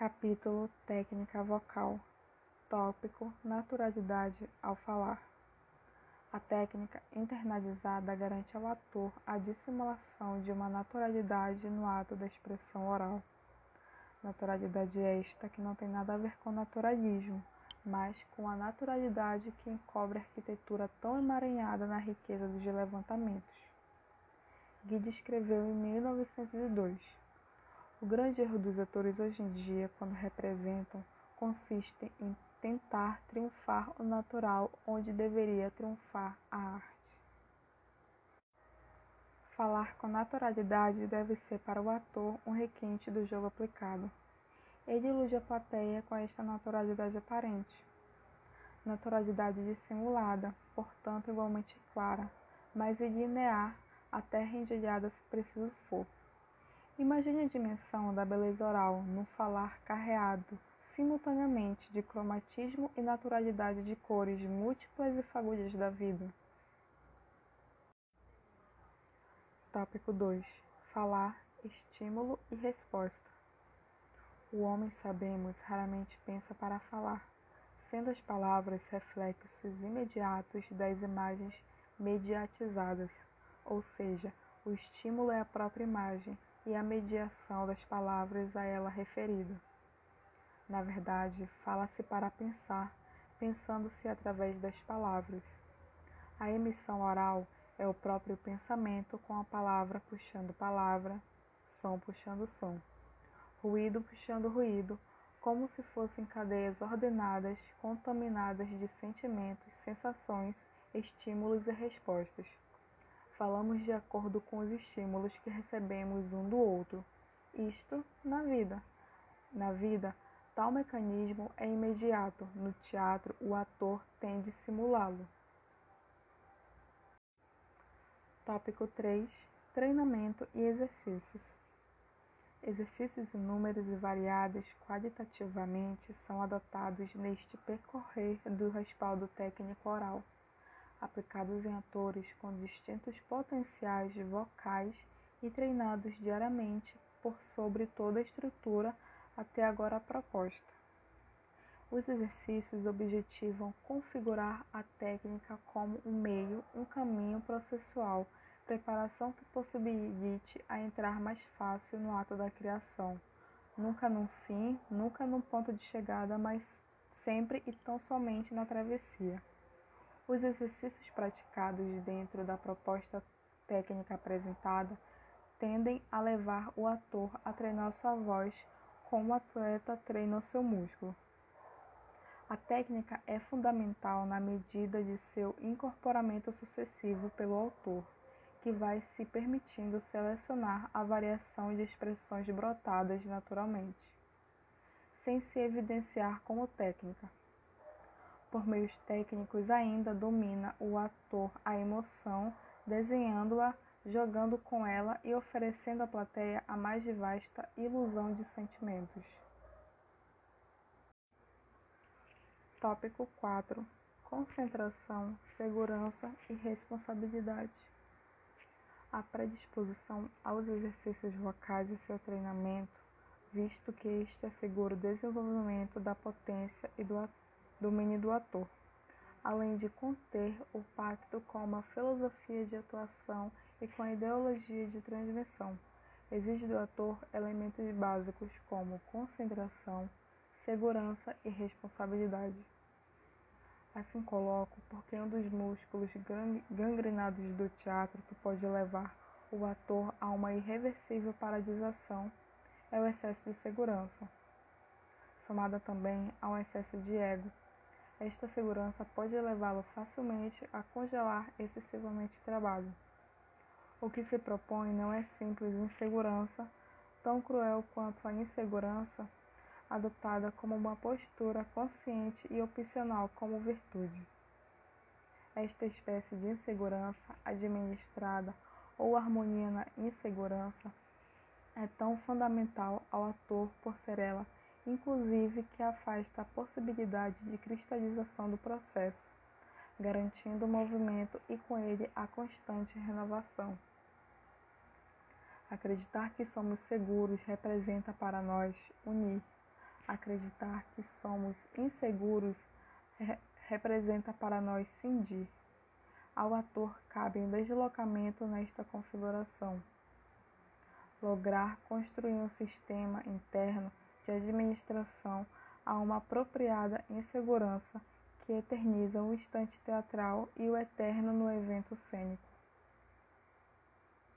Capítulo Técnica Vocal Tópico Naturalidade ao falar. A técnica internalizada garante ao ator a dissimulação de uma naturalidade no ato da expressão oral. Naturalidade esta que não tem nada a ver com naturalismo, mas com a naturalidade que encobre a arquitetura tão emaranhada na riqueza dos levantamentos. Guide escreveu em 1902. O grande erro dos atores hoje em dia, quando representam, consiste em tentar triunfar o natural onde deveria triunfar a arte. Falar com naturalidade deve ser para o ator um requinte do jogo aplicado. Ele ilude a plateia com esta naturalidade aparente. Naturalidade dissimulada, portanto igualmente clara, mas linear até rendilhada se preciso for. Imagine a dimensão da beleza oral no falar carreado simultaneamente de cromatismo e naturalidade de cores múltiplas e fagulhas da vida. Tópico 2: Falar, estímulo e resposta. O homem, sabemos, raramente pensa para falar, sendo as palavras reflexos imediatos das imagens mediatizadas, ou seja, o estímulo é a própria imagem e a mediação das palavras a ela referida. Na verdade, fala-se para pensar, pensando-se através das palavras. A emissão oral é o próprio pensamento com a palavra puxando palavra, som puxando som, ruído puxando ruído, como se fossem cadeias ordenadas, contaminadas de sentimentos, sensações, estímulos e respostas falamos de acordo com os estímulos que recebemos um do outro. Isto na vida. Na vida, tal mecanismo é imediato. No teatro, o ator tem de simulá-lo. Tópico 3: Treinamento e exercícios. Exercícios inúmeros e variados qualitativamente são adotados neste percorrer do respaldo técnico oral aplicados em atores com distintos potenciais vocais e treinados diariamente por sobre toda a estrutura até agora proposta. Os exercícios objetivam configurar a técnica como um meio, um caminho processual, preparação que possibilite a entrar mais fácil no ato da criação, nunca num fim, nunca num ponto de chegada, mas sempre e tão somente na travessia. Os exercícios praticados dentro da proposta técnica apresentada tendem a levar o ator a treinar sua voz como o atleta treina o seu músculo. A técnica é fundamental na medida de seu incorporamento sucessivo pelo autor, que vai se permitindo selecionar a variação de expressões brotadas naturalmente, sem se evidenciar como técnica. Por meios técnicos, ainda domina o ator a emoção, desenhando-a, jogando com ela e oferecendo à plateia a mais vasta ilusão de sentimentos. Tópico 4: Concentração, segurança e responsabilidade. A predisposição aos exercícios vocais e seu treinamento, visto que este assegura o desenvolvimento da potência e do domínio do ator, além de conter o pacto com uma filosofia de atuação e com a ideologia de transmissão. Exige do ator elementos básicos como concentração, segurança e responsabilidade. Assim coloco porque um dos músculos gangrenados do teatro que pode levar o ator a uma irreversível paralisação é o excesso de segurança, somada também a um excesso de ego, esta segurança pode levá-lo facilmente a congelar excessivamente o trabalho. O que se propõe não é simples insegurança, tão cruel quanto a insegurança adotada como uma postura consciente e opcional como virtude. Esta espécie de insegurança administrada ou harmonia na insegurança é tão fundamental ao ator por ser ela inclusive que afasta a possibilidade de cristalização do processo, garantindo o movimento e com ele a constante renovação. Acreditar que somos seguros representa para nós unir, acreditar que somos inseguros re representa para nós cindir. Ao ator cabe um deslocamento nesta configuração. Lograr construir um sistema interno de administração a uma apropriada insegurança que eterniza o instante teatral e o eterno no evento cênico.